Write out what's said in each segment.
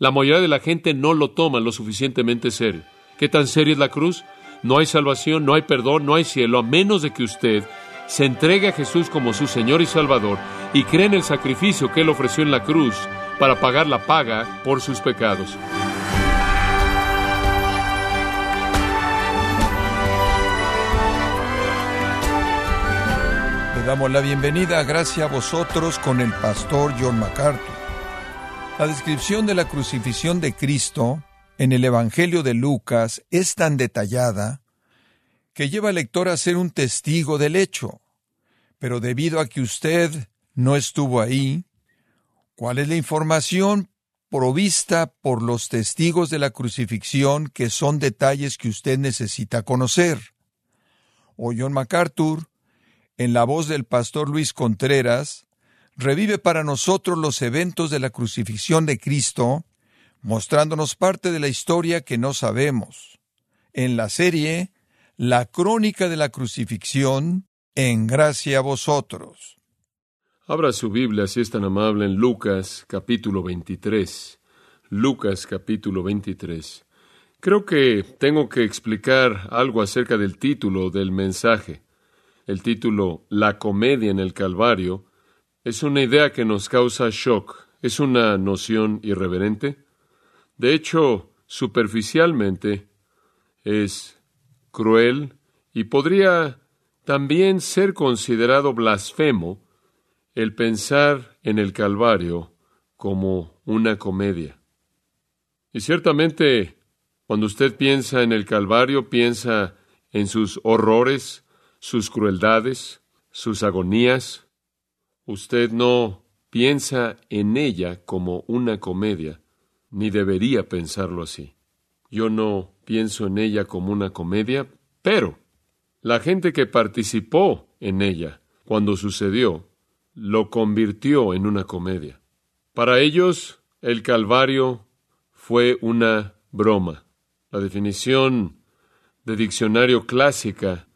La mayoría de la gente no lo toma lo suficientemente serio. ¿Qué tan seria es la cruz? No hay salvación, no hay perdón, no hay cielo, a menos de que usted se entregue a Jesús como su Señor y Salvador y cree en el sacrificio que Él ofreció en la cruz para pagar la paga por sus pecados. Le damos la bienvenida, gracias a vosotros, con el pastor John MacArthur. La descripción de la crucifixión de Cristo en el Evangelio de Lucas es tan detallada que lleva al lector a ser un testigo del hecho. Pero debido a que usted no estuvo ahí, ¿cuál es la información provista por los testigos de la crucifixión que son detalles que usted necesita conocer? O John MacArthur, en la voz del pastor Luis Contreras, revive para nosotros los eventos de la crucifixión de Cristo, mostrándonos parte de la historia que no sabemos. En la serie la crónica de la crucifixión, en gracia a vosotros. Abra su Biblia, si es tan amable, en Lucas capítulo 23. Lucas capítulo 23. Creo que tengo que explicar algo acerca del título del mensaje. El título La comedia en el Calvario es una idea que nos causa shock, es una noción irreverente. De hecho, superficialmente, es cruel y podría también ser considerado blasfemo el pensar en el Calvario como una comedia. Y ciertamente, cuando usted piensa en el Calvario, piensa en sus horrores, sus crueldades, sus agonías. Usted no piensa en ella como una comedia, ni debería pensarlo así. Yo no pienso en ella como una comedia, pero la gente que participó en ella cuando sucedió lo convirtió en una comedia. Para ellos, el Calvario fue una broma. La definición de diccionario clásica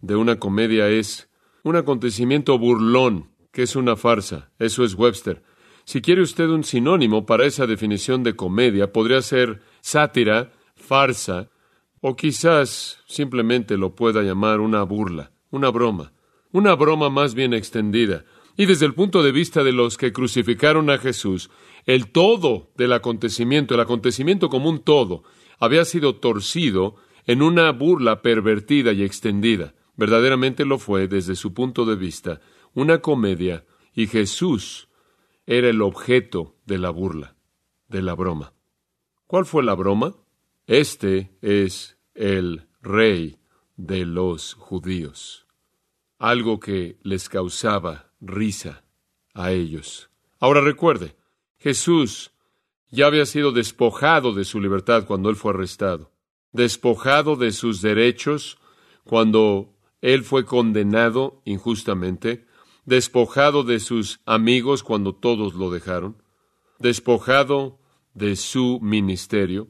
de una comedia es un acontecimiento burlón, que es una farsa. Eso es Webster. Si quiere usted un sinónimo para esa definición de comedia, podría ser sátira, farsa, o quizás simplemente lo pueda llamar una burla, una broma, una broma más bien extendida. Y desde el punto de vista de los que crucificaron a Jesús, el todo del acontecimiento, el acontecimiento como un todo, había sido torcido en una burla pervertida y extendida. Verdaderamente lo fue desde su punto de vista, una comedia, y Jesús era el objeto de la burla, de la broma. ¿Cuál fue la broma? Este es el rey de los judíos. Algo que les causaba risa a ellos. Ahora recuerde, Jesús ya había sido despojado de su libertad cuando él fue arrestado, despojado de sus derechos cuando él fue condenado injustamente, despojado de sus amigos cuando todos lo dejaron, despojado de su ministerio,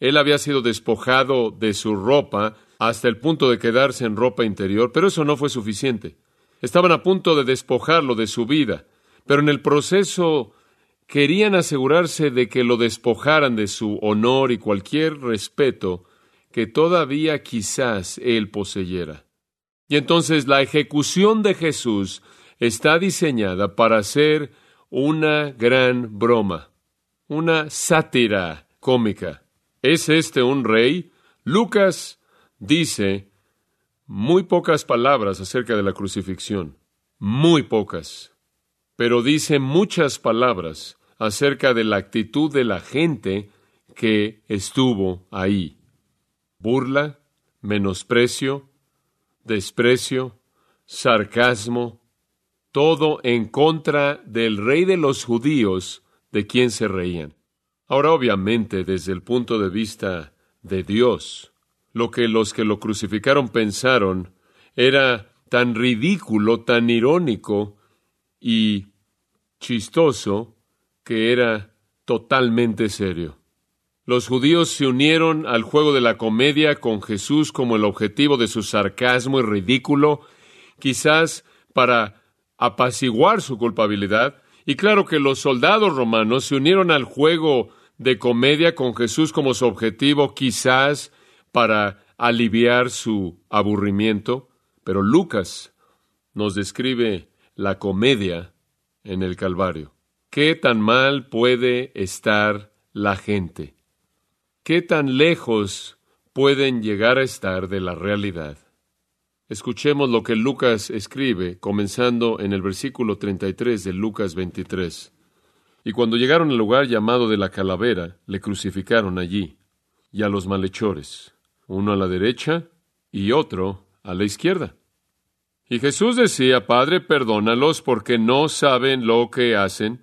él había sido despojado de su ropa hasta el punto de quedarse en ropa interior, pero eso no fue suficiente. Estaban a punto de despojarlo de su vida, pero en el proceso querían asegurarse de que lo despojaran de su honor y cualquier respeto que todavía quizás él poseyera. Y entonces la ejecución de Jesús está diseñada para ser una gran broma, una sátira cómica. ¿Es este un rey? Lucas dice muy pocas palabras acerca de la crucifixión, muy pocas, pero dice muchas palabras acerca de la actitud de la gente que estuvo ahí. Burla, menosprecio, desprecio, sarcasmo, todo en contra del rey de los judíos de quien se reían. Ahora, obviamente, desde el punto de vista de Dios, lo que los que lo crucificaron pensaron era tan ridículo, tan irónico y chistoso que era totalmente serio. Los judíos se unieron al juego de la comedia con Jesús como el objetivo de su sarcasmo y ridículo, quizás para apaciguar su culpabilidad, y claro que los soldados romanos se unieron al juego de comedia con Jesús como su objetivo, quizás para aliviar su aburrimiento, pero Lucas nos describe la comedia en el Calvario. ¿Qué tan mal puede estar la gente? ¿Qué tan lejos pueden llegar a estar de la realidad? Escuchemos lo que Lucas escribe, comenzando en el versículo 33 de Lucas 23. Y cuando llegaron al lugar llamado de la calavera, le crucificaron allí, y a los malhechores, uno a la derecha y otro a la izquierda. Y Jesús decía, Padre, perdónalos porque no saben lo que hacen.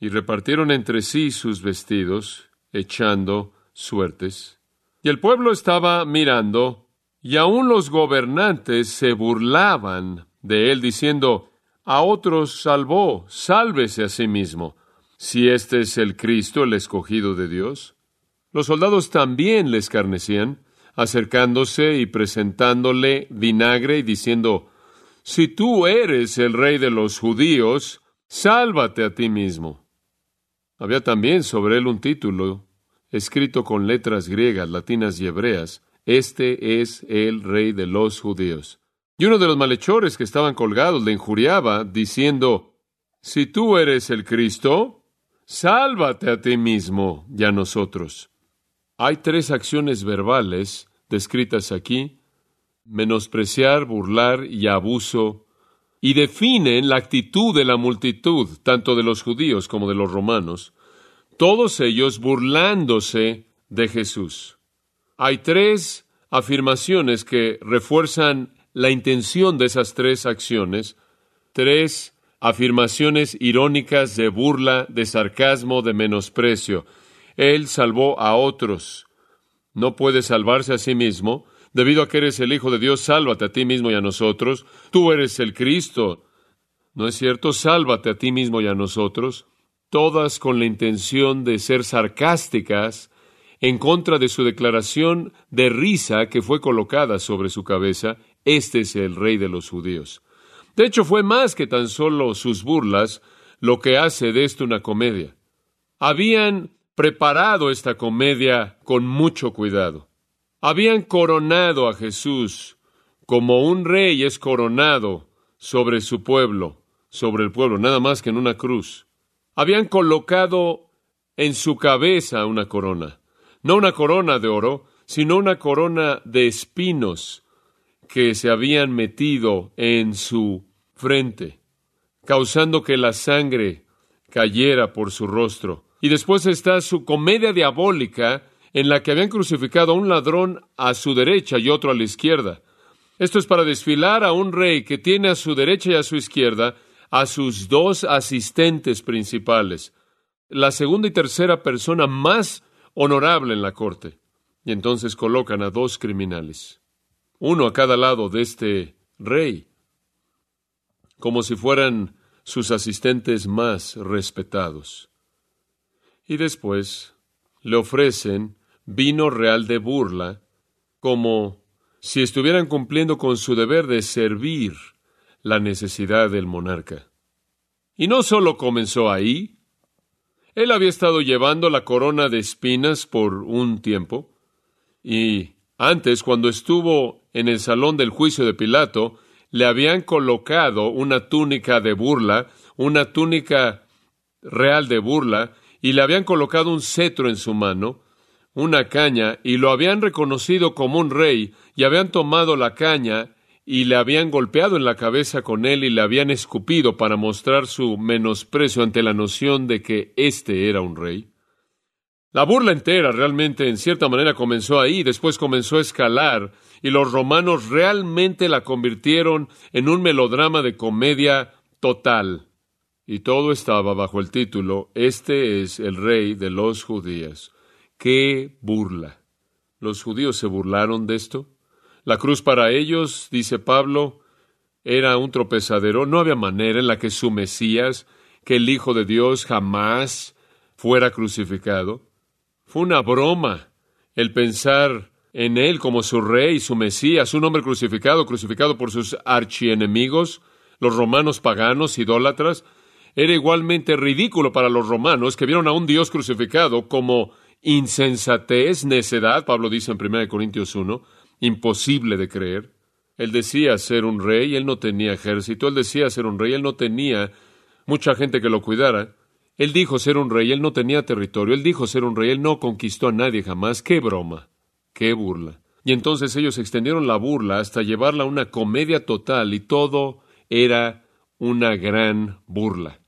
Y repartieron entre sí sus vestidos, echando suertes. Y el pueblo estaba mirando, y aun los gobernantes se burlaban de él, diciendo, a otros salvó, sálvese a sí mismo si este es el Cristo, el escogido de Dios? Los soldados también le escarnecían, acercándose y presentándole vinagre y diciendo, Si tú eres el rey de los judíos, sálvate a ti mismo. Había también sobre él un título, escrito con letras griegas, latinas y hebreas, Este es el rey de los judíos. Y uno de los malhechores que estaban colgados le injuriaba, diciendo, Si tú eres el Cristo, Sálvate a ti mismo y a nosotros. Hay tres acciones verbales descritas aquí, menospreciar, burlar y abuso, y definen la actitud de la multitud, tanto de los judíos como de los romanos, todos ellos burlándose de Jesús. Hay tres afirmaciones que refuerzan la intención de esas tres acciones, tres afirmaciones irónicas de burla, de sarcasmo, de menosprecio. Él salvó a otros. No puede salvarse a sí mismo. Debido a que eres el Hijo de Dios, sálvate a ti mismo y a nosotros. Tú eres el Cristo. ¿No es cierto? Sálvate a ti mismo y a nosotros. Todas con la intención de ser sarcásticas en contra de su declaración de risa que fue colocada sobre su cabeza. Este es el Rey de los judíos. De hecho, fue más que tan solo sus burlas lo que hace de esto una comedia. Habían preparado esta comedia con mucho cuidado. Habían coronado a Jesús como un rey es coronado sobre su pueblo, sobre el pueblo, nada más que en una cruz. Habían colocado en su cabeza una corona, no una corona de oro, sino una corona de espinos que se habían metido en su frente, causando que la sangre cayera por su rostro. Y después está su comedia diabólica en la que habían crucificado a un ladrón a su derecha y otro a la izquierda. Esto es para desfilar a un rey que tiene a su derecha y a su izquierda a sus dos asistentes principales, la segunda y tercera persona más honorable en la corte. Y entonces colocan a dos criminales, uno a cada lado de este rey como si fueran sus asistentes más respetados. Y después le ofrecen vino real de burla, como si estuvieran cumpliendo con su deber de servir la necesidad del monarca. Y no solo comenzó ahí, él había estado llevando la corona de espinas por un tiempo, y antes, cuando estuvo en el salón del juicio de Pilato, le habían colocado una túnica de burla, una túnica real de burla, y le habían colocado un cetro en su mano, una caña, y lo habían reconocido como un rey, y habían tomado la caña y le habían golpeado en la cabeza con él y le habían escupido para mostrar su menosprecio ante la noción de que éste era un rey. La burla entera realmente en cierta manera comenzó ahí, después comenzó a escalar y los romanos realmente la convirtieron en un melodrama de comedia total. Y todo estaba bajo el título Este es el rey de los judíos. ¡Qué burla! ¿Los judíos se burlaron de esto? La cruz para ellos, dice Pablo, era un tropezadero. No había manera en la que su Mesías, que el Hijo de Dios jamás fuera crucificado. Fue una broma el pensar en él como su rey, su Mesías, un hombre crucificado, crucificado por sus archienemigos, los romanos paganos, idólatras. Era igualmente ridículo para los romanos que vieron a un Dios crucificado como insensatez, necedad, Pablo dice en 1 Corintios 1, imposible de creer. Él decía ser un rey, él no tenía ejército, él decía ser un rey, él no tenía mucha gente que lo cuidara. Él dijo ser un rey, él no tenía territorio, él dijo ser un rey, él no conquistó a nadie jamás. ¡Qué broma! ¡Qué burla! Y entonces ellos extendieron la burla hasta llevarla a una comedia total y todo era una gran burla.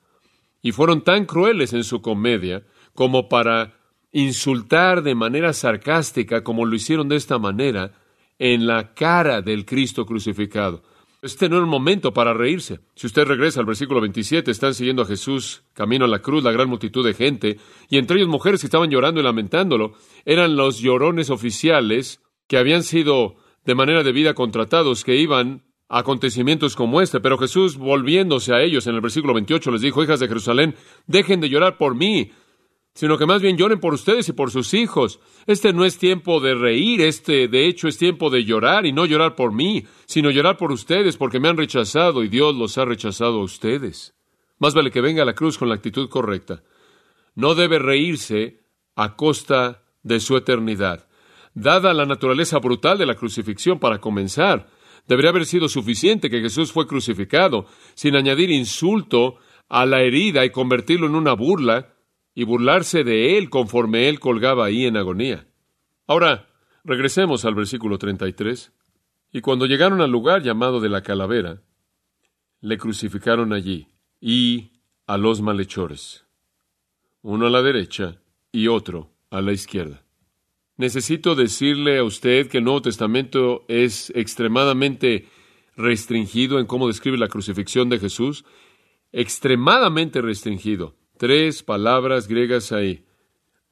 Y fueron tan crueles en su comedia como para insultar de manera sarcástica, como lo hicieron de esta manera, en la cara del Cristo crucificado. Este no era un momento para reírse. Si usted regresa al versículo 27, están siguiendo a Jesús camino a la cruz, la gran multitud de gente, y entre ellos mujeres que estaban llorando y lamentándolo. Eran los llorones oficiales que habían sido de manera debida contratados, que iban a acontecimientos como este. Pero Jesús, volviéndose a ellos en el versículo 28, les dijo, hijas de Jerusalén, dejen de llorar por mí, sino que más bien lloren por ustedes y por sus hijos. Este no es tiempo de reír, este de hecho es tiempo de llorar y no llorar por mí, sino llorar por ustedes porque me han rechazado y Dios los ha rechazado a ustedes. Más vale que venga a la cruz con la actitud correcta. No debe reírse a costa de su eternidad. Dada la naturaleza brutal de la crucifixión para comenzar, debería haber sido suficiente que Jesús fue crucificado, sin añadir insulto a la herida y convertirlo en una burla, y burlarse de él conforme él colgaba ahí en agonía. Ahora, regresemos al versículo 33. Y cuando llegaron al lugar llamado de la calavera, le crucificaron allí y a los malhechores, uno a la derecha y otro a la izquierda. Necesito decirle a usted que el Nuevo Testamento es extremadamente restringido en cómo describe la crucifixión de Jesús, extremadamente restringido. Tres palabras griegas ahí.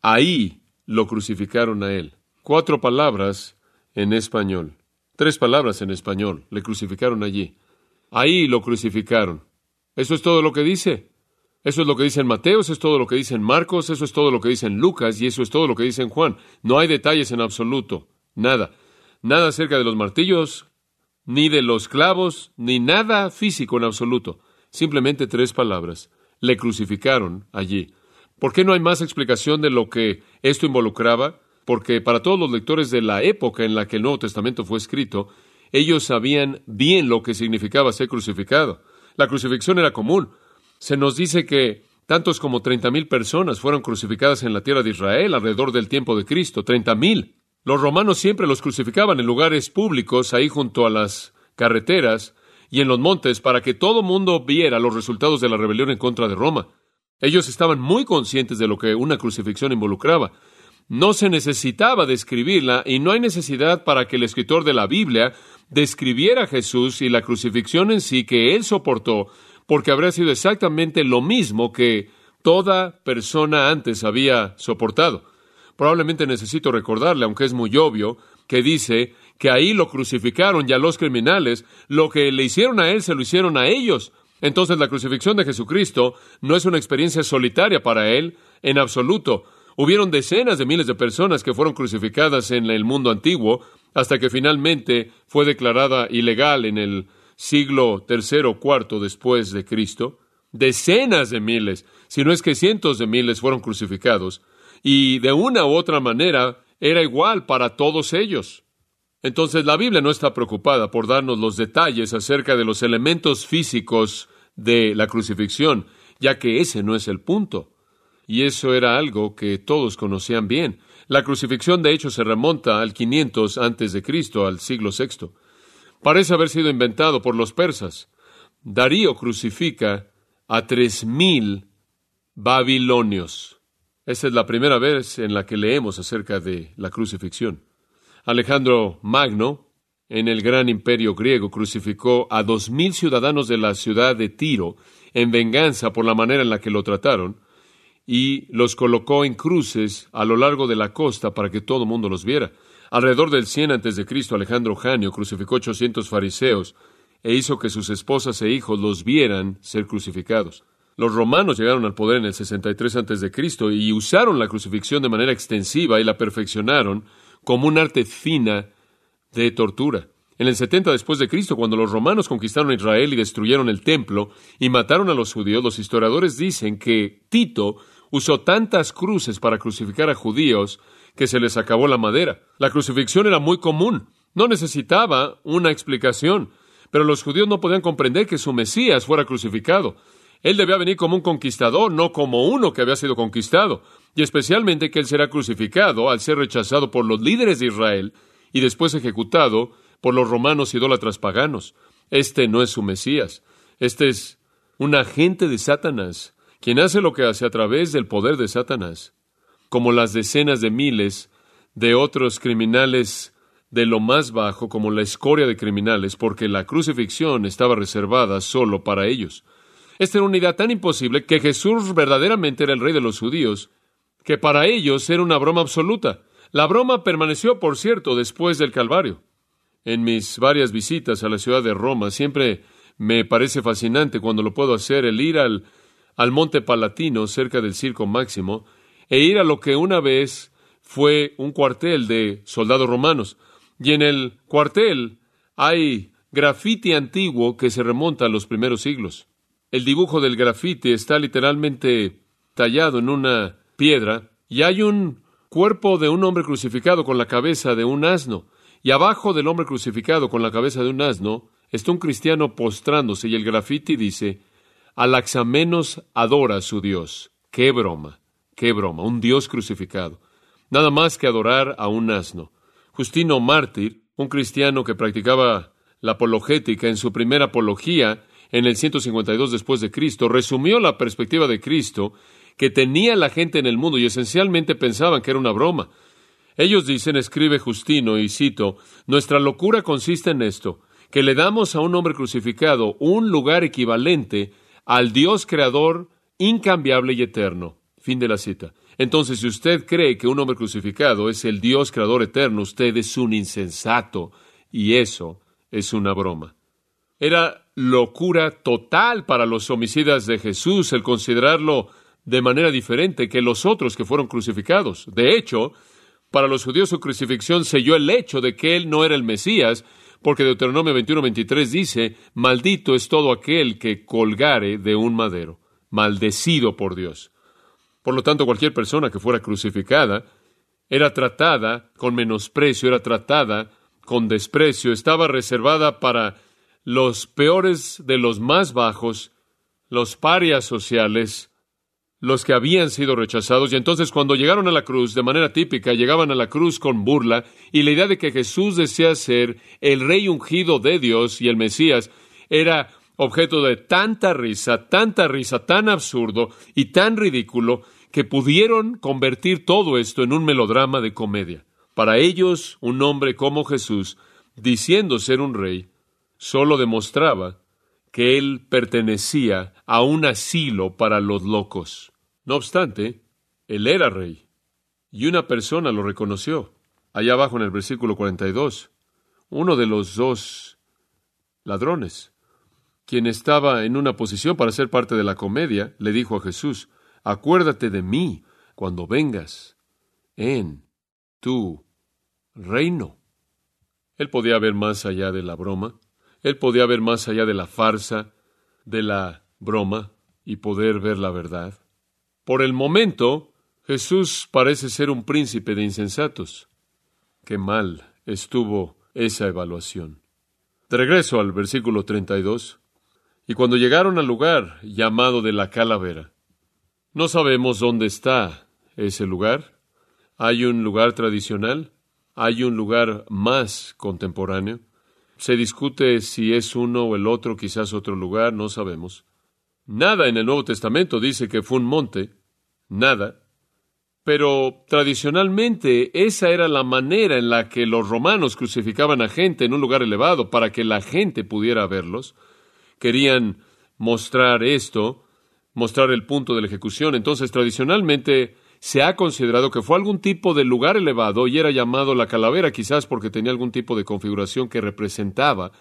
Ahí lo crucificaron a él. Cuatro palabras en español. Tres palabras en español. Le crucificaron allí. Ahí lo crucificaron. Eso es todo lo que dice. Eso es lo que dice en Mateo, eso es todo lo que dice en Marcos, eso es todo lo que dice en Lucas y eso es todo lo que dice Juan. No hay detalles en absoluto. Nada. Nada acerca de los martillos, ni de los clavos, ni nada físico en absoluto. Simplemente tres palabras le crucificaron allí. ¿Por qué no hay más explicación de lo que esto involucraba? Porque para todos los lectores de la época en la que el Nuevo Testamento fue escrito, ellos sabían bien lo que significaba ser crucificado. La crucifixión era común. Se nos dice que tantos como treinta mil personas fueron crucificadas en la tierra de Israel alrededor del tiempo de Cristo. Treinta mil. Los romanos siempre los crucificaban en lugares públicos, ahí junto a las carreteras, y en los montes para que todo mundo viera los resultados de la rebelión en contra de Roma. Ellos estaban muy conscientes de lo que una crucifixión involucraba. No se necesitaba describirla y no hay necesidad para que el escritor de la Biblia describiera a Jesús y la crucifixión en sí que él soportó, porque habría sido exactamente lo mismo que toda persona antes había soportado. Probablemente necesito recordarle, aunque es muy obvio, que dice que ahí lo crucificaron y a los criminales, lo que le hicieron a él se lo hicieron a ellos. Entonces la crucifixión de Jesucristo no es una experiencia solitaria para él, en absoluto. Hubieron decenas de miles de personas que fueron crucificadas en el mundo antiguo hasta que finalmente fue declarada ilegal en el siglo tercero o cuarto después de Cristo. Decenas de miles, si no es que cientos de miles fueron crucificados. Y de una u otra manera era igual para todos ellos. Entonces la Biblia no está preocupada por darnos los detalles acerca de los elementos físicos de la crucifixión, ya que ese no es el punto. Y eso era algo que todos conocían bien. La crucifixión de hecho se remonta al 500 antes de Cristo, al siglo VI. Parece haber sido inventado por los persas. Darío crucifica a tres mil babilonios. Esa es la primera vez en la que leemos acerca de la crucifixión. Alejandro Magno, en el gran imperio griego, crucificó a dos mil ciudadanos de la ciudad de Tiro en venganza por la manera en la que lo trataron y los colocó en cruces a lo largo de la costa para que todo mundo los viera. Alrededor del 100 antes de Cristo, Alejandro Janio crucificó 800 fariseos e hizo que sus esposas e hijos los vieran ser crucificados. Los romanos llegaron al poder en el 63 antes y usaron la crucifixión de manera extensiva y la perfeccionaron como un arte fina de tortura. En el 70 después de Cristo, cuando los romanos conquistaron Israel y destruyeron el templo y mataron a los judíos, los historiadores dicen que Tito usó tantas cruces para crucificar a judíos que se les acabó la madera. La crucifixión era muy común, no necesitaba una explicación, pero los judíos no podían comprender que su Mesías fuera crucificado. Él debía venir como un conquistador, no como uno que había sido conquistado, y especialmente que él será crucificado al ser rechazado por los líderes de Israel y después ejecutado por los romanos idólatras paganos. Este no es su Mesías, este es un agente de Satanás, quien hace lo que hace a través del poder de Satanás, como las decenas de miles de otros criminales de lo más bajo, como la escoria de criminales, porque la crucifixión estaba reservada solo para ellos. Esta era una idea tan imposible que Jesús verdaderamente era el rey de los judíos, que para ellos era una broma absoluta. La broma permaneció, por cierto, después del Calvario. En mis varias visitas a la ciudad de Roma, siempre me parece fascinante cuando lo puedo hacer el ir al, al Monte Palatino, cerca del Circo Máximo, e ir a lo que una vez fue un cuartel de soldados romanos. Y en el cuartel hay grafiti antiguo que se remonta a los primeros siglos. El dibujo del grafiti está literalmente tallado en una piedra y hay un cuerpo de un hombre crucificado con la cabeza de un asno. Y abajo del hombre crucificado con la cabeza de un asno está un cristiano postrándose y el grafiti dice, Alaxamenos adora a su Dios. ¡Qué broma! ¡Qué broma! Un Dios crucificado. Nada más que adorar a un asno. Justino Mártir, un cristiano que practicaba la apologética en su primera apología en el 152 después de Cristo, resumió la perspectiva de Cristo que tenía la gente en el mundo y esencialmente pensaban que era una broma. Ellos dicen, escribe Justino, y cito, nuestra locura consiste en esto, que le damos a un hombre crucificado un lugar equivalente al Dios creador incambiable y eterno. Fin de la cita. Entonces, si usted cree que un hombre crucificado es el Dios creador eterno, usted es un insensato y eso es una broma. Era locura total para los homicidas de Jesús el considerarlo de manera diferente que los otros que fueron crucificados. De hecho, para los judíos su crucifixión selló el hecho de que él no era el Mesías, porque Deuteronomio 21-23 dice, maldito es todo aquel que colgare de un madero, maldecido por Dios. Por lo tanto, cualquier persona que fuera crucificada era tratada con menosprecio, era tratada con desprecio, estaba reservada para los peores de los más bajos, los parias sociales, los que habían sido rechazados, y entonces cuando llegaron a la cruz, de manera típica, llegaban a la cruz con burla, y la idea de que Jesús decía ser el rey ungido de Dios y el Mesías era objeto de tanta risa, tanta risa, tan absurdo y tan ridículo, que pudieron convertir todo esto en un melodrama de comedia. Para ellos, un hombre como Jesús, diciendo ser un rey, solo demostraba que él pertenecía a un asilo para los locos. No obstante, él era rey, y una persona lo reconoció. Allá abajo en el versículo 42, uno de los dos ladrones, quien estaba en una posición para ser parte de la comedia, le dijo a Jesús, acuérdate de mí cuando vengas en tu reino. Él podía ver más allá de la broma, él podía ver más allá de la farsa, de la broma, y poder ver la verdad. Por el momento, Jesús parece ser un príncipe de insensatos. Qué mal estuvo esa evaluación. De regreso al versículo 32. Y cuando llegaron al lugar llamado de la calavera, no sabemos dónde está ese lugar. ¿Hay un lugar tradicional? ¿Hay un lugar más contemporáneo? Se discute si es uno o el otro, quizás otro lugar, no sabemos. Nada en el Nuevo Testamento dice que fue un monte, nada. Pero tradicionalmente esa era la manera en la que los romanos crucificaban a gente en un lugar elevado para que la gente pudiera verlos. Querían mostrar esto mostrar el punto de la ejecución. Entonces, tradicionalmente se ha considerado que fue algún tipo de lugar elevado y era llamado la calavera, quizás porque tenía algún tipo de configuración que representaba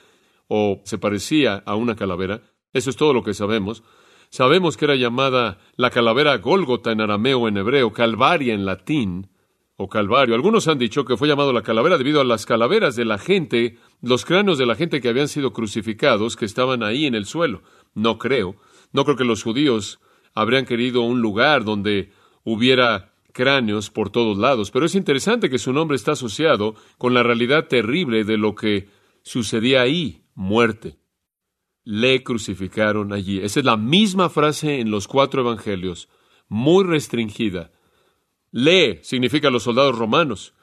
o se parecía a una calavera. Eso es todo lo que sabemos. Sabemos que era llamada la calavera Gólgota en arameo en hebreo, Calvaria en latín, o Calvario. Algunos han dicho que fue llamado la calavera debido a las calaveras de la gente, los cráneos de la gente que habían sido crucificados, que estaban ahí en el suelo. No creo. No creo que los judíos habrían querido un lugar donde hubiera cráneos por todos lados, pero es interesante que su nombre está asociado con la realidad terrible de lo que sucedía ahí, muerte. Le crucificaron allí. Esa es la misma frase en los cuatro evangelios, muy restringida. Le significa los soldados romanos.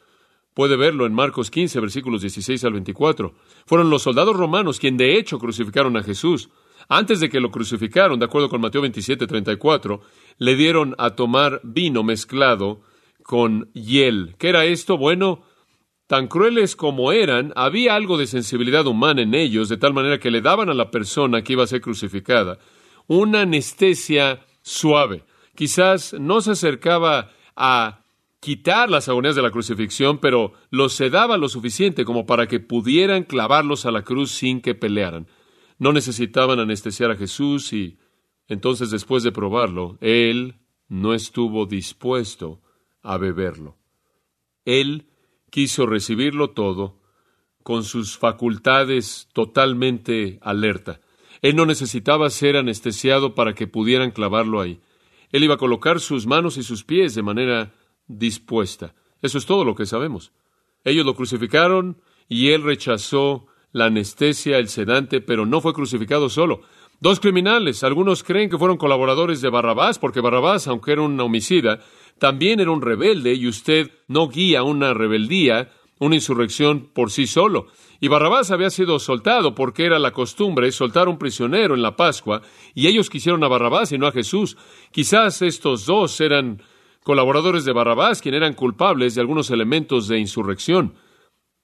Puede verlo en Marcos 15, versículos 16 al 24. Fueron los soldados romanos quienes de hecho crucificaron a Jesús. Antes de que lo crucificaron, de acuerdo con Mateo 27, 34, le dieron a tomar vino mezclado con hiel. ¿Qué era esto? Bueno, tan crueles como eran, había algo de sensibilidad humana en ellos, de tal manera que le daban a la persona que iba a ser crucificada una anestesia suave. Quizás no se acercaba a quitar las agonías de la crucifixión, pero los sedaba lo suficiente como para que pudieran clavarlos a la cruz sin que pelearan. No necesitaban anestesiar a Jesús y entonces después de probarlo, él no estuvo dispuesto a beberlo. Él quiso recibirlo todo con sus facultades totalmente alerta. Él no necesitaba ser anestesiado para que pudieran clavarlo ahí. Él iba a colocar sus manos y sus pies de manera dispuesta. Eso es todo lo que sabemos. Ellos lo crucificaron y él rechazó la anestesia, el sedante, pero no fue crucificado solo. Dos criminales, algunos creen que fueron colaboradores de Barrabás, porque Barrabás, aunque era un homicida, también era un rebelde y usted no guía una rebeldía, una insurrección por sí solo. Y Barrabás había sido soltado porque era la costumbre soltar un prisionero en la Pascua, y ellos quisieron a Barrabás y no a Jesús. Quizás estos dos eran colaboradores de Barrabás, quienes eran culpables de algunos elementos de insurrección.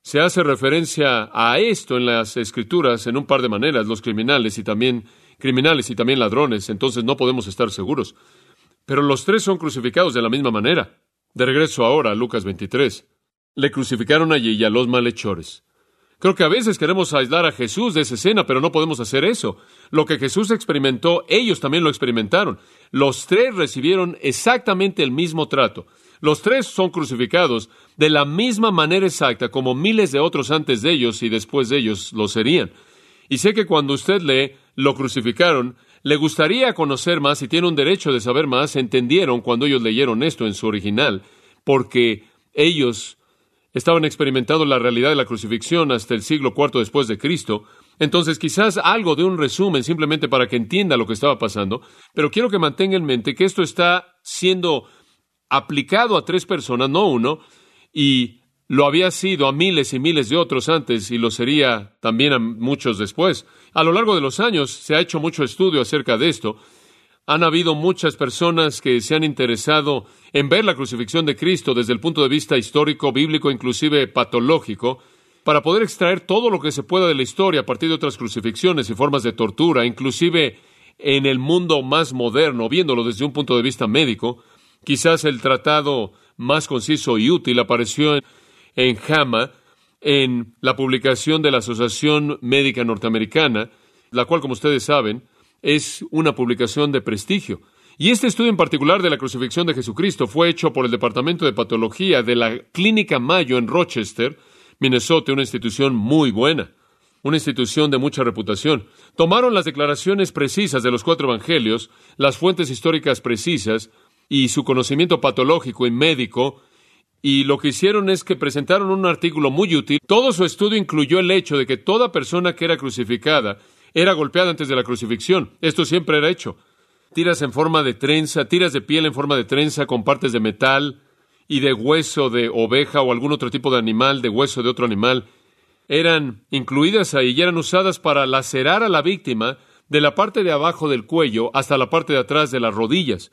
Se hace referencia a esto en las escrituras en un par de maneras, los criminales y también criminales y también ladrones, entonces no podemos estar seguros. Pero los tres son crucificados de la misma manera. De regreso ahora a Lucas 23. Le crucificaron allí y a los malhechores. Creo que a veces queremos aislar a Jesús de esa escena, pero no podemos hacer eso. Lo que Jesús experimentó, ellos también lo experimentaron. Los tres recibieron exactamente el mismo trato. Los tres son crucificados de la misma manera exacta como miles de otros antes de ellos y después de ellos lo serían. Y sé que cuando usted lee lo crucificaron, le gustaría conocer más y tiene un derecho de saber más, entendieron cuando ellos leyeron esto en su original, porque ellos estaban experimentando la realidad de la crucifixión hasta el siglo IV después de Cristo. Entonces, quizás algo de un resumen simplemente para que entienda lo que estaba pasando, pero quiero que mantenga en mente que esto está siendo aplicado a tres personas, no uno, y lo había sido a miles y miles de otros antes y lo sería también a muchos después. A lo largo de los años se ha hecho mucho estudio acerca de esto. Han habido muchas personas que se han interesado en ver la crucifixión de Cristo desde el punto de vista histórico, bíblico, inclusive patológico, para poder extraer todo lo que se pueda de la historia a partir de otras crucifixiones y formas de tortura, inclusive en el mundo más moderno, viéndolo desde un punto de vista médico, Quizás el tratado más conciso y útil apareció en, JAMA, en la publicación de la Asociación Médica Norteamericana, la cual, como ustedes saben, es una publicación de prestigio. Y este estudio en particular de la crucifixión de Jesucristo fue hecho por el Departamento de Patología de la Clínica Mayo en Rochester, Minnesota, una institución muy buena, una institución de mucha reputación. Tomaron las declaraciones precisas de los cuatro evangelios, las fuentes históricas precisas, y su conocimiento patológico y médico, y lo que hicieron es que presentaron un artículo muy útil. Todo su estudio incluyó el hecho de que toda persona que era crucificada era golpeada antes de la crucifixión. Esto siempre era hecho. Tiras en forma de trenza, tiras de piel en forma de trenza con partes de metal y de hueso de oveja o algún otro tipo de animal, de hueso de otro animal, eran incluidas ahí y eran usadas para lacerar a la víctima de la parte de abajo del cuello hasta la parte de atrás de las rodillas.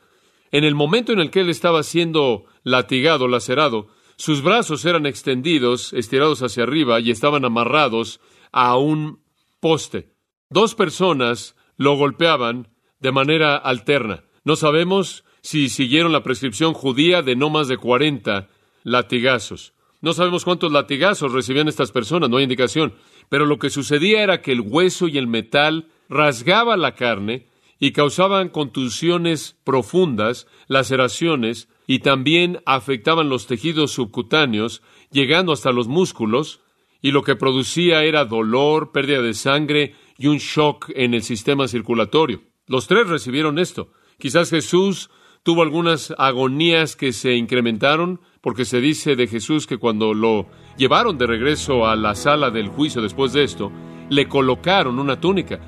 En el momento en el que él estaba siendo latigado, lacerado, sus brazos eran extendidos, estirados hacia arriba y estaban amarrados a un poste. Dos personas lo golpeaban de manera alterna. No sabemos si siguieron la prescripción judía de no más de cuarenta latigazos. No sabemos cuántos latigazos recibían estas personas, no hay indicación. Pero lo que sucedía era que el hueso y el metal rasgaba la carne y causaban contusiones profundas, laceraciones, y también afectaban los tejidos subcutáneos, llegando hasta los músculos, y lo que producía era dolor, pérdida de sangre y un shock en el sistema circulatorio. Los tres recibieron esto. Quizás Jesús tuvo algunas agonías que se incrementaron, porque se dice de Jesús que cuando lo llevaron de regreso a la sala del juicio después de esto, le colocaron una túnica.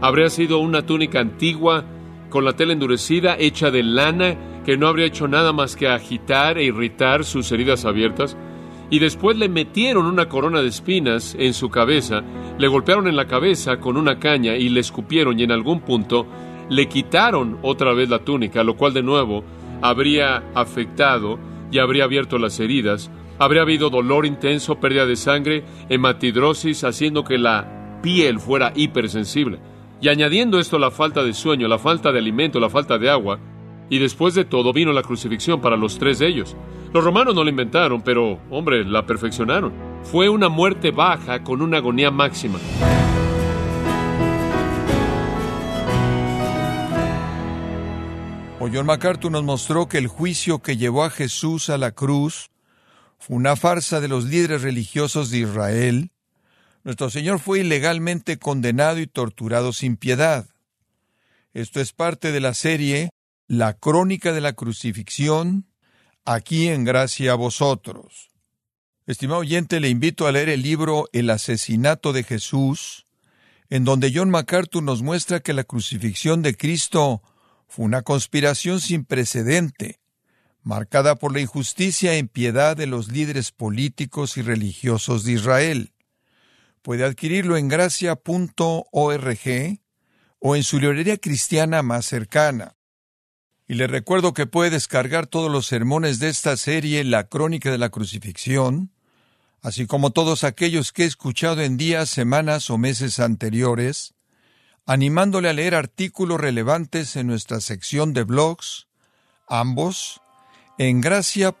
Habría sido una túnica antigua, con la tela endurecida, hecha de lana, que no habría hecho nada más que agitar e irritar sus heridas abiertas. Y después le metieron una corona de espinas en su cabeza, le golpearon en la cabeza con una caña y le escupieron y en algún punto le quitaron otra vez la túnica, lo cual de nuevo habría afectado y habría abierto las heridas. Habría habido dolor intenso, pérdida de sangre, hematidrosis, haciendo que la piel fuera hipersensible. Y añadiendo esto la falta de sueño, la falta de alimento, la falta de agua, y después de todo vino la crucifixión para los tres de ellos. Los romanos no la inventaron, pero, hombre, la perfeccionaron. Fue una muerte baja con una agonía máxima. O MacArthur nos mostró que el juicio que llevó a Jesús a la cruz fue una farsa de los líderes religiosos de Israel, nuestro Señor fue ilegalmente condenado y torturado sin piedad. Esto es parte de la serie La Crónica de la Crucifixión, aquí en Gracia a vosotros. Estimado oyente, le invito a leer el libro El asesinato de Jesús, en donde John MacArthur nos muestra que la crucifixión de Cristo fue una conspiración sin precedente, marcada por la injusticia e impiedad de los líderes políticos y religiosos de Israel. Puede adquirirlo en gracia.org o en su librería cristiana más cercana. Y le recuerdo que puede descargar todos los sermones de esta serie La Crónica de la Crucifixión, así como todos aquellos que he escuchado en días, semanas o meses anteriores, animándole a leer artículos relevantes en nuestra sección de blogs, ambos en gracia.org.